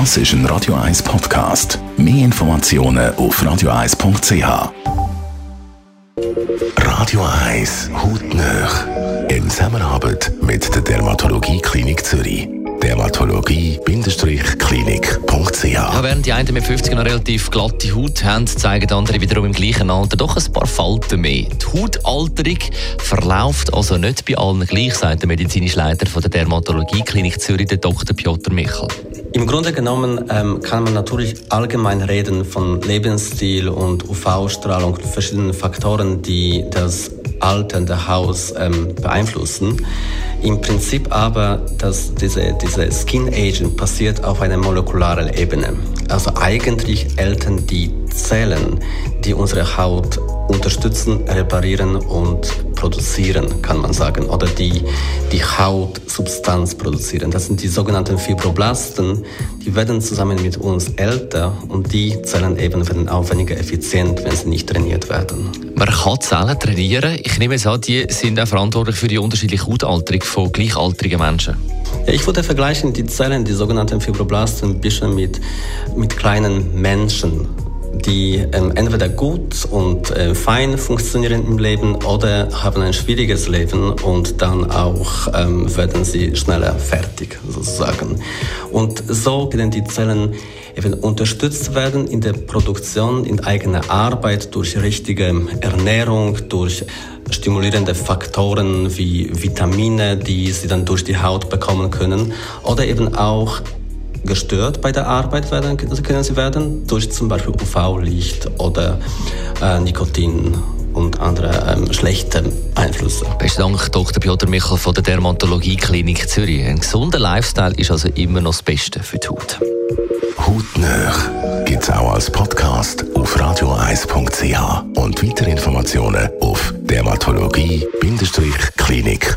Das ist ein Radio 1 Podcast. Mehr Informationen auf radio1.ch. Radio 1 Hautnöch. In Zusammenarbeit mit der Dermatologie Klinik Zürich. Dermatologie-klinik.ch Ja, während die einen mit 50 noch relativ glatte Haut haben, zeigen andere wiederum im gleichen Alter doch ein paar Falten mehr. Die Hautalterung verläuft also nicht bei allen gleich, sagt der medizinische Leiter von der Dermatologie-Klinik Zürich, der Dr. Piotr Michel. Im Grunde genommen ähm, kann man natürlich allgemein reden von Lebensstil und UV-Strahlung und verschiedenen Faktoren, die das alternde Haus ähm, beeinflussen. Im Prinzip aber, dass diese, diese Skin Aging passiert auf einer molekularen Ebene. Also eigentlich ältern die Zellen, die unsere Haut unterstützen, reparieren und produzieren, kann man sagen, oder die die Hautsubstanz produzieren. Das sind die sogenannten Fibroblasten, die werden zusammen mit uns älter und die Zellen eben werden auch weniger effizient, wenn sie nicht trainiert werden. Man kann Zellen trainieren. Ich nehme es an, die sind auch verantwortlich für die unterschiedliche Hautalterung von gleichaltrigen Menschen. Ja, ich würde vergleichen die Zellen, die sogenannten Fibroblasten, ein bisschen mit, mit kleinen Menschen die ähm, entweder gut und äh, fein funktionieren im Leben oder haben ein schwieriges Leben und dann auch ähm, werden sie schneller fertig sozusagen. Und so können die Zellen eben unterstützt werden in der Produktion, in eigener Arbeit durch richtige Ernährung, durch stimulierende Faktoren wie Vitamine, die sie dann durch die Haut bekommen können oder eben auch gestört bei der Arbeit werden, also können sie werden durch zum Beispiel UV-Licht oder äh, Nikotin und andere ähm, schlechte Einflüsse. Besten Dank, Dr. Piotr Michel von der Dermatologie Klinik Zürich. Ein gesunder Lifestyle ist also immer noch das Beste für die Haut. Hautnöch gibt es auch als Podcast auf radio1.ch und weitere Informationen auf dermatologie-klinik.ch.